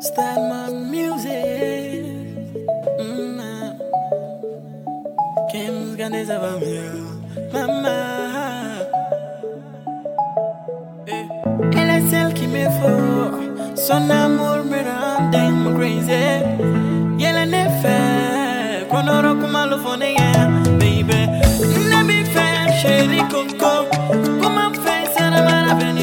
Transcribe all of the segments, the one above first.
Star Monde Music. Mmm. Kem's gonna mama. Elle est celle me faut. Son amour me rende dingue, crazy. E la neffe. Qu'on aura comme à l'ophonie, baby. N'a é fait, chérie Coco. Comment faire, ça n'a pas la peine,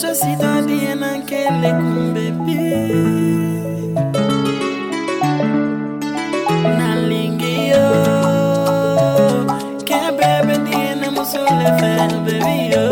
Kuhusu sitadie na kele kumbe Nalingiyo Kebebe diye na musule fel bebiyo